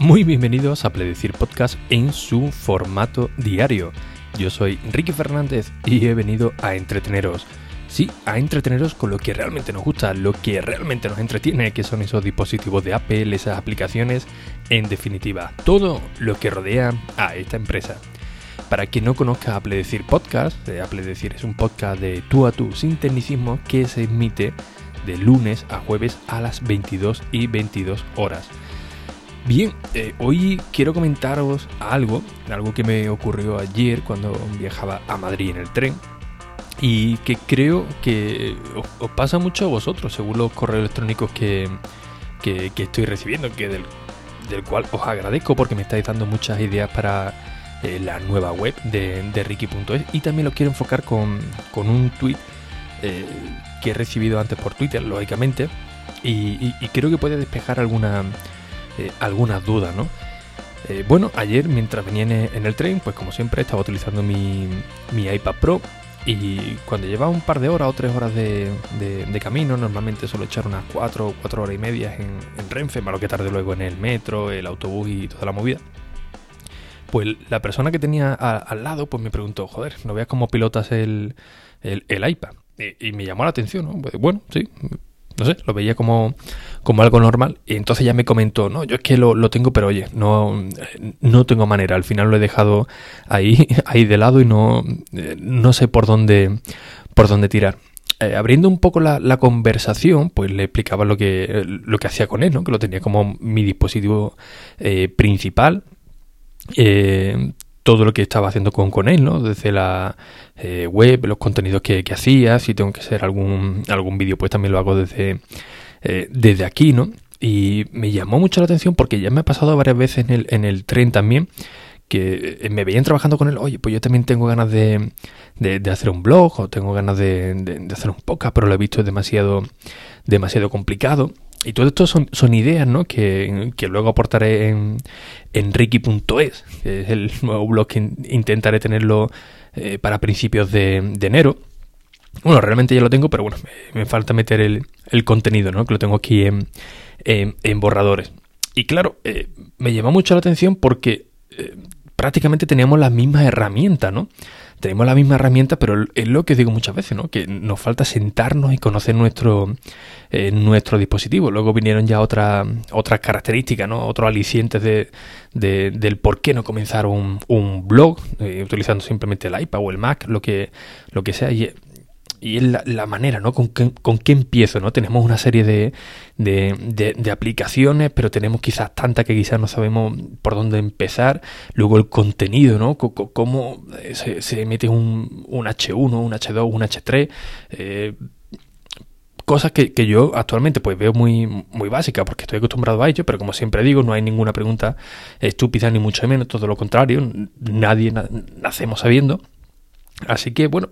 Muy bienvenidos a Pledecir Podcast en su formato diario. Yo soy Enrique Fernández y he venido a entreteneros. Sí, a entreteneros con lo que realmente nos gusta, lo que realmente nos entretiene, que son esos dispositivos de Apple, esas aplicaciones, en definitiva, todo lo que rodea a esta empresa. Para quien no conozca Apple Decir Podcast, eh, Apple Decir es un podcast de tú a tú sin tecnicismo que se emite de lunes a jueves a las 22 y 22 horas. Bien, eh, hoy quiero comentaros algo, algo que me ocurrió ayer cuando viajaba a Madrid en el tren y que creo que os, pasa mucho a vosotros, según los correos electrónicos que, estoy recibiendo, que del, cual os agradezco porque me estáis dando muchas ideas para eh, la nueva web de, de Ricky.es y también lo quiero enfocar con, un tweet eh, que he recibido antes por Twitter, lógicamente, y, creo que puede despejar alguna, eh, algunas dudas, ¿no? bueno, ayer mientras venía en el tren, pues como siempre estaba utilizando mi, iPad Pro y cuando llevaba un par de horas o tres horas de, camino, normalmente suelo echar unas cuatro o cuatro horas y media en, en Renfe, malo que tarde luego en el metro, el autobús y toda la movida. Pues la persona que tenía al lado pues me preguntó, joder, ¿no veas cómo pilotas el, el, iPad? Y, me llamó la atención, ¿no? Pues, bueno, sí, no sé, lo veía como, como algo normal. Y entonces ya me comentó, no, yo es que lo, lo, tengo, pero oye, no, no tengo manera. Al final lo he dejado ahí, ahí de lado y no, no sé por dónde, por dónde tirar. Eh, abriendo un poco la, la, conversación, pues le explicaba lo que, lo que hacía con él, ¿no? Que lo tenía como mi dispositivo eh, principal eh, todo lo que estaba haciendo con, con él, ¿no? Desde la eh, web, los contenidos que, hacía, si tengo que hacer algún, algún vídeo, pues también lo hago desde, eh, desde aquí, ¿no? Y me llamó mucho la atención porque ya me ha pasado varias veces en el, en el tren también, que me veían trabajando con él, oye, pues yo también tengo ganas de, de, hacer un blog o tengo ganas de, de, hacer un podcast, pero lo he visto demasiado, demasiado complicado. Y todo esto son, son ideas ¿no? que, luego aportaré en, en que es el nuevo blog que intentaré tenerlo eh, para principios de, enero. Bueno, realmente ya lo tengo, pero bueno, me, falta meter el, el, contenido, ¿no? que lo tengo aquí en, en, borradores. Y claro, eh, me llama mucho la atención porque eh, prácticamente teníamos las mismas herramientas, ¿no? Tenemos la misma herramienta, pero es lo que digo muchas veces, ¿no? Que nos falta sentarnos y conocer nuestro, eh, nuestro dispositivo. Luego vinieron ya otras otras características, ¿no? Otros alicientes de, del por qué no comenzar un, un blog eh, utilizando simplemente el iPad o el Mac, lo que, lo que sea. Y y es la, manera, ¿no? ¿Con qué, ¿Con qué, empiezo, ¿no? Tenemos una serie de, de, de, aplicaciones, pero tenemos quizás tantas que quizás no sabemos por dónde empezar. Luego el contenido, ¿no? cómo eh, se, se, mete un, un, H1, un H2, un H3. Eh, cosas que, que, yo actualmente pues veo muy, muy básicas porque estoy acostumbrado a ello, pero como siempre digo, no hay ninguna pregunta estúpida ni mucho menos, todo lo contrario, nadie nacemos sabiendo. Así que bueno,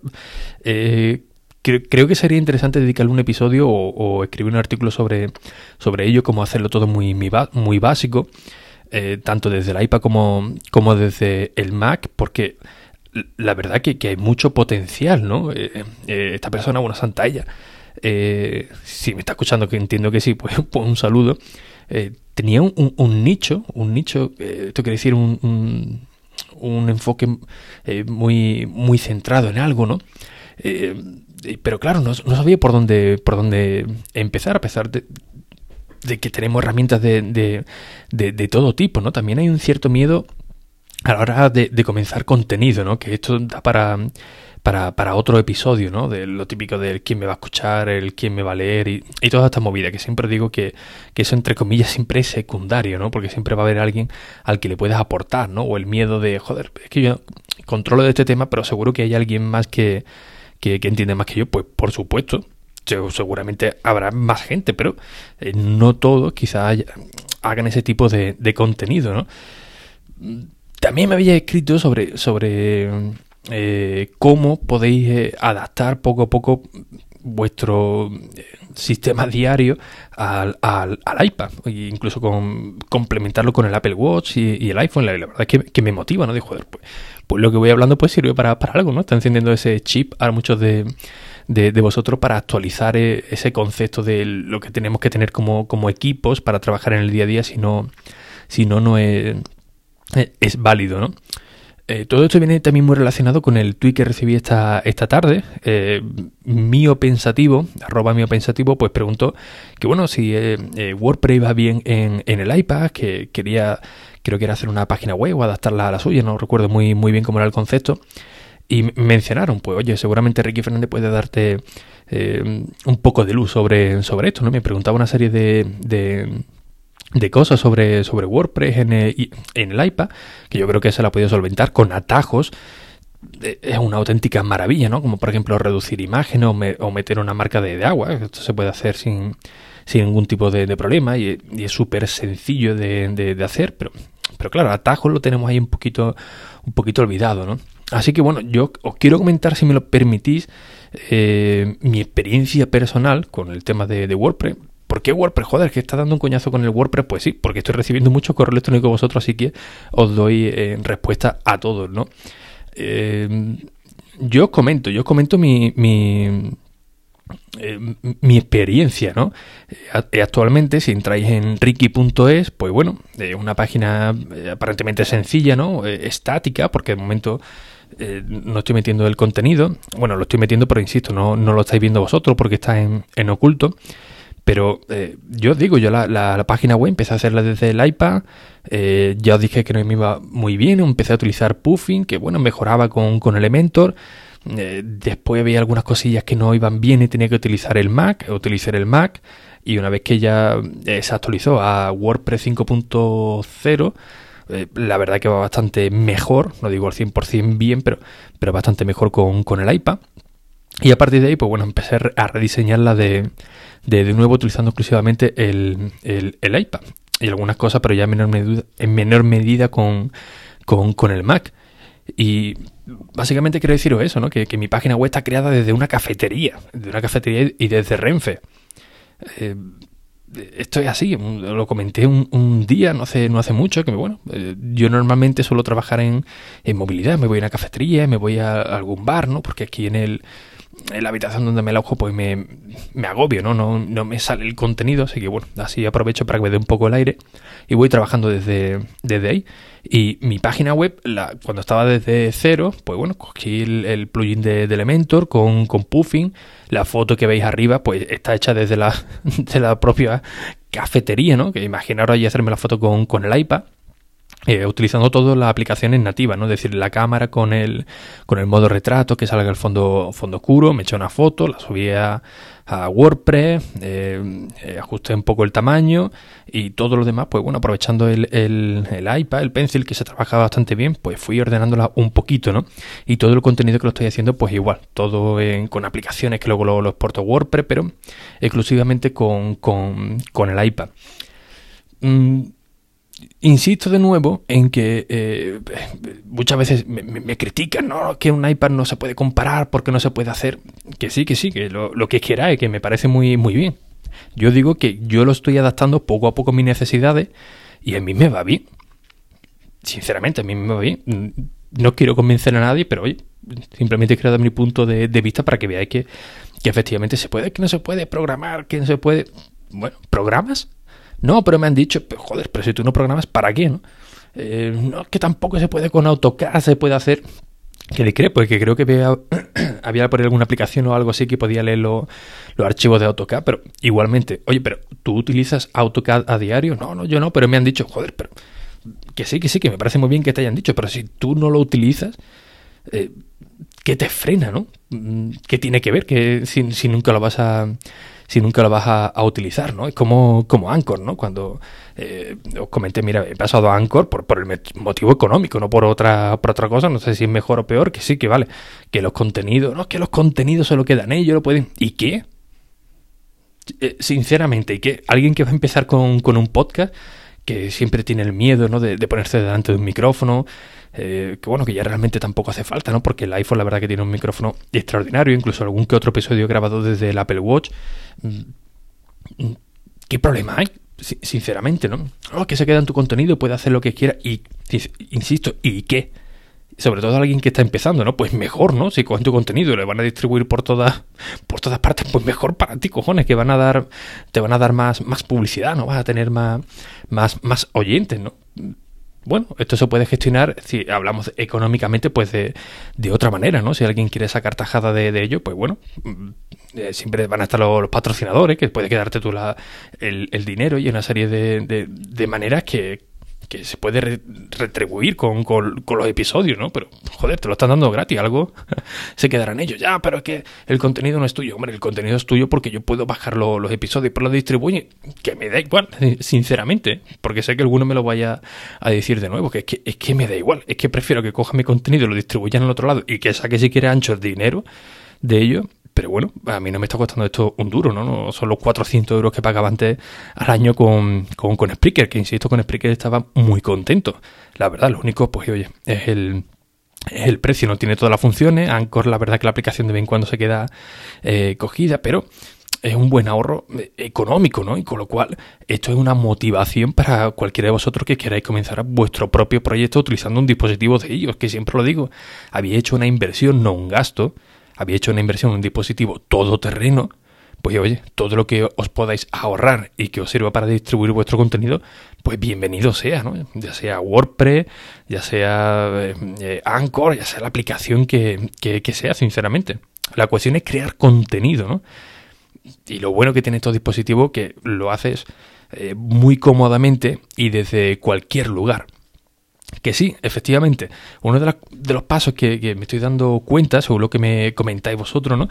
eh, creo, que sería interesante dedicarle un episodio o, escribir un artículo sobre, sobre ello, cómo hacerlo todo muy, muy básico, eh, tanto desde el iPad como, como desde el Mac, porque la verdad que, hay mucho potencial, ¿no? Eh, eh, esta persona, una santalla, si me está escuchando, que entiendo que sí, pues, pues un saludo. tenía un, un, nicho, un nicho, esto quiere decir un, un, un enfoque muy, muy centrado en algo, ¿no? Pero claro, no, sabía por dónde, por dónde empezar, a pesar de, que tenemos herramientas de, de, todo tipo, ¿no? También hay un cierto miedo a la hora de, comenzar contenido, ¿no? Que esto da para, para, para, otro episodio, ¿no? De lo típico del quién me va a escuchar, el quién me va a leer y, y toda esta movida, que siempre digo que, que, eso entre comillas siempre es secundario, ¿no? Porque siempre va a haber alguien al que le puedes aportar, ¿no? O el miedo de, joder, es que yo controlo de este tema, pero seguro que hay alguien más que que, entiende más que yo, pues por supuesto, seguramente habrá más gente, pero eh, no todos quizás hagan ese tipo de, contenido, ¿no? También me había escrito sobre, sobre eh, cómo podéis eh, adaptar poco a poco vuestro sistema diario al, al, iPad, e incluso con, complementarlo con el Apple Watch y, el iPhone. La, verdad es que, me motiva, ¿no? De joder, pues, pues lo que voy hablando pues sirve para, para algo, ¿no? Está encendiendo ese chip a muchos de, de, vosotros para actualizar eh, ese concepto de lo que tenemos que tener como, como equipos para trabajar en el día a día, si no, si no, no es, es válido, ¿no? Eh, todo esto viene también muy relacionado con el tweet que recibí esta, esta tarde. Eh, mío pensativo, arroba mío pensativo, pues preguntó que bueno, si eh, eh, WordPress iba bien en, en, el iPad, que quería, creo que era hacer una página web o adaptarla a la suya, no recuerdo muy, muy bien cómo era el concepto. Y mencionaron, pues oye, seguramente Ricky Fernández puede darte un poco de luz sobre, sobre esto, ¿no? Me preguntaba una serie de de cosas sobre, sobre WordPress en el, en el iPad, que yo creo que se la ha podido solventar con atajos. Eh, es una auténtica maravilla, ¿no? Como por ejemplo reducir imágenes o, meter una marca de, agua. Esto se puede hacer sin, sin ningún tipo de, problema y, es súper sencillo de, de, hacer, pero, pero claro, atajos lo tenemos ahí un poquito, un poquito olvidado, ¿no? Así que bueno, yo os quiero comentar, si me lo permitís, eh, mi experiencia personal con el tema de, de WordPress ¿Por qué WordPress? Joder, que está dando un coñazo con el WordPress. Pues sí, porque estoy recibiendo mucho correo electrónico vosotros, así que os doy eh, respuesta a todos, ¿no? Eh, yo os comento, yo os comento mi, mi, eh, mi experiencia, ¿no? actualmente, si entráis en ricky.es, pues bueno, es una página aparentemente sencilla, ¿no? estática, porque de momento no estoy metiendo el contenido. Bueno, lo estoy metiendo, pero insisto, no, no lo estáis viendo vosotros porque está en, en oculto. Pero eh, yo os digo, yo la, página web empecé a hacerla desde el iPad, eh, ya os dije que no me iba muy bien, empecé a utilizar Puffin, que bueno, mejoraba con, con Elementor, eh, después había algunas cosillas que no iban bien y tenía que utilizar el Mac, utilizar el Mac, y una vez que ya se actualizó a WordPress 5.0, la verdad que va bastante mejor, no digo al 100% bien, pero, pero bastante mejor con, con el iPad. Y a partir de ahí, pues bueno, empecé a rediseñarla de, de, nuevo utilizando exclusivamente el, el, iPad y algunas cosas, pero ya en menor medida, en menor medida con, con, el Mac. Y básicamente quiero deciros eso, ¿no? Que, mi página web está creada desde una cafetería, de una cafetería y desde Renfe. Eh, esto es así, lo comenté un, día, no hace, no hace mucho, que bueno, eh, yo normalmente suelo trabajar en, en, movilidad, me voy a una cafetería, me voy a algún bar, ¿no? Porque aquí en el, en la habitación donde me alojo pues me, me agobio, ¿no? ¿no? No me sale el contenido, así que bueno, así aprovecho para que me dé un poco el aire y voy trabajando desde, desde ahí. Y mi página web, la, cuando estaba desde cero, pues bueno, cogí el, plugin de, Elementor con, con Puffing. La foto que veis arriba, pues está hecha desde la, de la propia cafetería, ¿no? Que imaginaros ahí hacerme la foto con, con el iPad eh, utilizando todas las aplicaciones nativas, ¿no? Es decir, la cámara con el, con el modo retrato, que salga el fondo, fondo oscuro, me eché una foto, la subí a, WordPress, eh, eh, ajusté un poco el tamaño y todo lo demás, pues bueno, aprovechando el, el, el, iPad, el Pencil, que se trabaja bastante bien, pues fui ordenándola un poquito, ¿no? Y todo el contenido que lo estoy haciendo, pues igual, todo con aplicaciones que luego lo, lo exporto WordPress, pero exclusivamente con, con, con el iPad. Mm, insisto de nuevo en que eh, muchas veces me, critican, ¿no? Que un iPad no se puede comparar porque no se puede hacer. Que sí, que sí, que lo, que quiera es que me parece muy, muy bien. Yo digo que yo lo estoy adaptando poco a poco mis necesidades y a mí me va bien. Sinceramente, a mí me va bien. No quiero convencer a nadie, pero oye, simplemente quiero dar mi punto de, vista para que veáis que, que efectivamente se puede, que no se puede programar, que no se puede... Bueno, ¿programas? No, pero me han dicho, joder, pero si tú no programas, ¿para qué? No, eh, no que tampoco se puede con AutoCAD, se puede hacer. Que le creo, porque creo que había, había por ahí alguna aplicación o algo así que podía leer los archivos de AutoCAD, pero igualmente, oye, pero ¿tú utilizas AutoCAD a diario? No, no, yo no, pero me han dicho, joder, pero que sí, que sí, que me parece muy bien que te hayan dicho, pero si tú no lo utilizas, eh, ¿qué te frena, no? Mm, ¿Qué tiene que ver? Que si, si nunca lo vas a si nunca lo vas a, utilizar, ¿no? Es como, como Anchor, ¿no? Cuando eh, os comenté, mira, he pasado a Anchor por, por el motivo económico, no por otra, por otra cosa, no sé si es mejor o peor, que sí, que vale, que los contenidos, no, que los contenidos se lo quedan ellos, lo pueden... ¿Y qué? Eh, sinceramente, ¿y qué? Alguien que va a empezar con, con un podcast que siempre tiene el miedo ¿no? de, ponerse delante de un micrófono, eh, que bueno, que ya realmente tampoco hace falta, ¿no? Porque el iPhone la verdad que tiene un micrófono extraordinario, incluso algún que otro episodio grabado desde el Apple Watch. Mm, ¿Qué problema hay? Sinceramente, ¿no? Oh, que se queda en tu contenido, puede hacer lo que quiera y, insisto, ¿y qué? Sobre todo alguien que está empezando, ¿no? Pues mejor, ¿no? Si con tu contenido le van a distribuir por todas por todas partes, pues mejor para ti, cojones, que van a dar te van a dar más más publicidad, ¿no? Vas a tener más más, más oyentes, ¿no? Bueno, esto se puede gestionar, si hablamos económicamente, pues de, de otra manera, ¿no? Si alguien quiere sacar tajada de, ello, pues bueno, mm, eh, siempre van a estar los, patrocinadores, que puede quedarte tú la, el, el dinero y una serie de, de, de maneras que, que se puede retribuir con, con, los episodios, ¿no? Pero, joder, te lo están dando gratis, algo se quedarán ellos. Ya, pero es que el contenido no es tuyo. Hombre, el contenido es tuyo porque yo puedo bajar los episodios, pero los distribuye, que me da igual, sinceramente, porque sé que alguno me lo vaya a decir de nuevo, que es que, es que me da igual, es que prefiero que coja mi contenido lo distribuyan al otro lado y que saque si quiere ancho el dinero de ello pero bueno, a mí no me está costando esto un duro, ¿no? no son los 400 euros que pagaba antes al año con, con, con Spreaker, que insisto, con Spreaker estaba muy contento. La verdad, lo único, pues oye, es el, el precio, no tiene todas las funciones. Anchor, la verdad que la aplicación de vez en cuando se queda eh, cogida, pero es un buen ahorro eh, económico, ¿no? Y con lo cual, esto es una motivación para cualquiera de vosotros que queráis comenzar vuestro propio proyecto utilizando un dispositivo de ellos, que siempre lo digo, había hecho una inversión, no un gasto, había hecho una inversión en un dispositivo todoterreno, pues oye, todo lo que os podáis ahorrar y que os sirva para distribuir vuestro contenido, pues bienvenido sea, ¿no? Ya sea WordPress, ya sea eh, Anchor, ya sea la aplicación que, que, sea, sinceramente. La cuestión es crear contenido, ¿no? Y lo bueno que tiene estos dispositivos que lo haces eh, muy cómodamente y desde cualquier lugar. Que sí, efectivamente, uno de, los pasos que, me estoy dando cuenta, según lo que me comentáis vosotros, ¿no?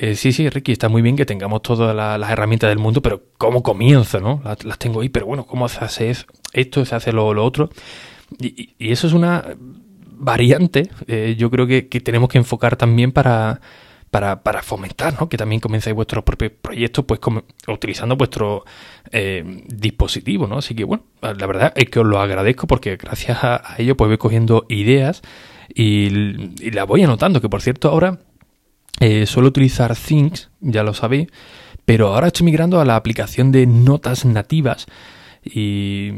Eh, sí, sí, Ricky, está muy bien que tengamos todas las herramientas del mundo, pero ¿cómo comienzo, no? Las, tengo ahí, pero bueno, ¿cómo se hace esto, se hace lo, otro? Y, eso es una variante, eh, yo creo que tenemos que enfocar también para, para, para fomentar, ¿no? Que también comencéis vuestros propios proyectos, pues utilizando vuestro eh, dispositivo, ¿no? Así que bueno, la verdad es que os lo agradezco porque gracias a, ello pues voy cogiendo ideas y, y las voy anotando, que por cierto ahora eh, suelo utilizar Things, ya lo sabéis, pero ahora estoy migrando a la aplicación de notas nativas y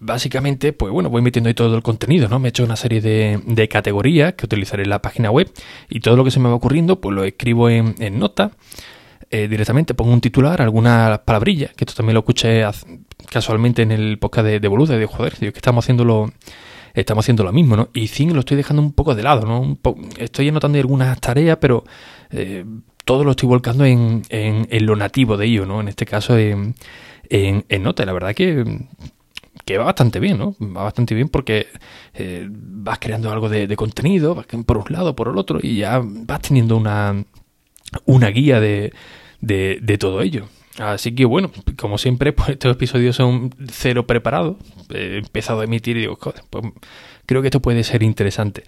básicamente, pues bueno, voy metiendo ahí todo el contenido, ¿no? Me he hecho una serie de, de categorías que utilizaré en la página web y todo lo que se me va ocurriendo, pues lo escribo en, en nota. Eh, directamente pongo un titular, algunas palabrillas, que esto también lo escuché casualmente en el podcast de, de Boluda, y digo, joder, que estamos haciendo lo, estamos haciendo lo mismo, ¿no? Y Zing lo estoy dejando un poco de lado, ¿no? estoy anotando algunas tareas, pero eh, todo lo estoy volcando en, en, en, lo nativo de ello, ¿no? En este caso, en, en, en Nota. La verdad que, que va bastante bien, ¿no? Va bastante bien porque eh, vas creando algo de, contenido, vas por un lado, por el otro, y ya vas teniendo una, una guía de, de, todo ello. Así que bueno, como siempre, pues estos episodios son cero preparados. He empezado a emitir y digo, joder, pues creo que esto puede ser interesante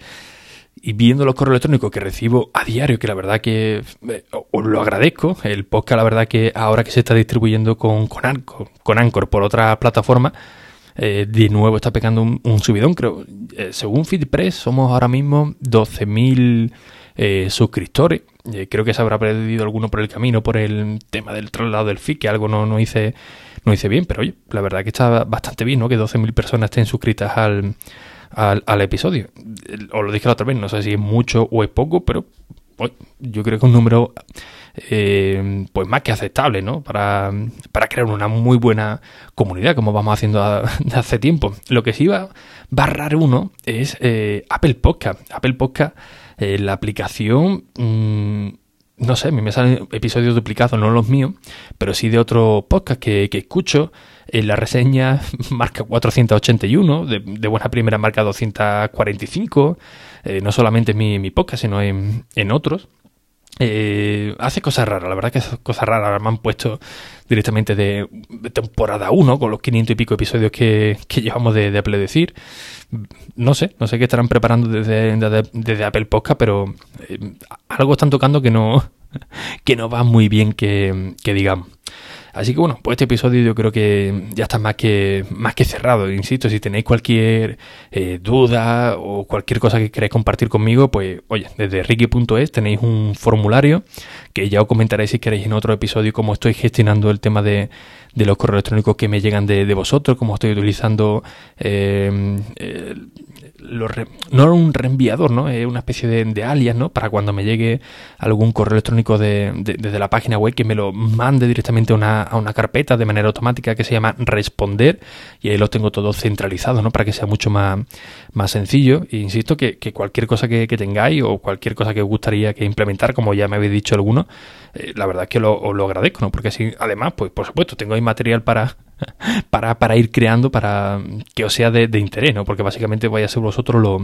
y viendo los correos electrónicos que recibo a diario, que la verdad que eh, os lo agradezco, el podcast la verdad que ahora que se está distribuyendo con, con, Anchor, con Anchor por otra plataforma, eh, de nuevo está pegando un, subidón, creo. Eh, según FeedPress somos ahora mismo 12.000 suscriptores. creo que se habrá perdido alguno por el camino por el tema del traslado del feed, que algo no, no hice no hice bien, pero oye, la verdad que está bastante bien, ¿no? Que 12.000 personas estén suscritas al al, episodio. Os lo dije la otra vez, no sé si es mucho o es poco, pero yo creo que es un número eh, pues más que aceptable, ¿no? Para, para, crear una muy buena comunidad, como vamos haciendo hace tiempo. Lo que sí va, a barrar uno es eh, Apple Podcast. Apple Podcast, la aplicación... Mm, no sé, a mí me salen episodios duplicados, no los míos, pero sí de otro podcast que, que escucho en la reseña marca 481, de, de buena primera marca 245, eh, no solamente en mi, mi podcast, sino en, en otros. Eh, hace cosas raras, la verdad que esas cosas raras me han puesto directamente de, temporada 1 con los 500 y pico episodios que, que llevamos de, de, Apple Decir. No sé, no sé qué estarán preparando desde, desde, Apple Podcast, pero eh, algo están tocando que no, que no va muy bien que, que digamos. Así que bueno, pues este episodio yo creo que ya está más que, más que cerrado. Insisto, si tenéis cualquier eh, duda o cualquier cosa que queráis compartir conmigo, pues oye, desde ricky.es tenéis un formulario que ya os comentaré si queréis en otro episodio cómo estoy gestionando el tema de, de los correos electrónicos que me llegan de, de vosotros, cómo estoy utilizando eh, no un reenviador, ¿no? Es una especie de, alias, ¿no? Para cuando me llegue algún correo electrónico de, desde la página web que me lo mande directamente a una, a una carpeta de manera automática que se llama responder y ahí lo tengo todo centralizado, ¿no? Para que sea mucho más, más sencillo. E insisto que, cualquier cosa que, tengáis o cualquier cosa que os gustaría que implementar, como ya me habéis dicho alguno, eh, la verdad es que lo, os lo agradezco, ¿no? Porque así, además, pues por supuesto, tengo ahí material para, para, para ir creando, para que os sea de, interés, ¿no? Porque básicamente vais a ser vosotros los,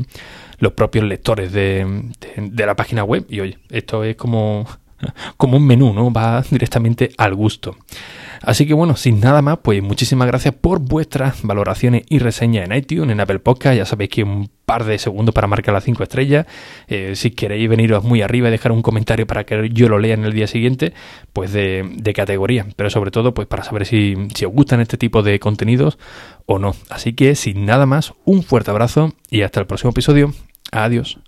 los propios lectores de, de, la página web. Y oye, esto es como, como un menú, ¿no? Va directamente al gusto. Así que bueno, sin nada más, pues muchísimas gracias por vuestras valoraciones y reseñas en iTunes, en Apple Podcast. Ya sabéis que un par de segundos para marcar las 5 estrellas. Eh, si queréis veniros muy arriba y dejar un comentario para que yo lo lea en el día siguiente, pues de, categoría. Pero sobre todo, pues para saber si, si os gustan este tipo de contenidos o no. Así que sin nada más, un fuerte abrazo y hasta el próximo episodio. Adiós.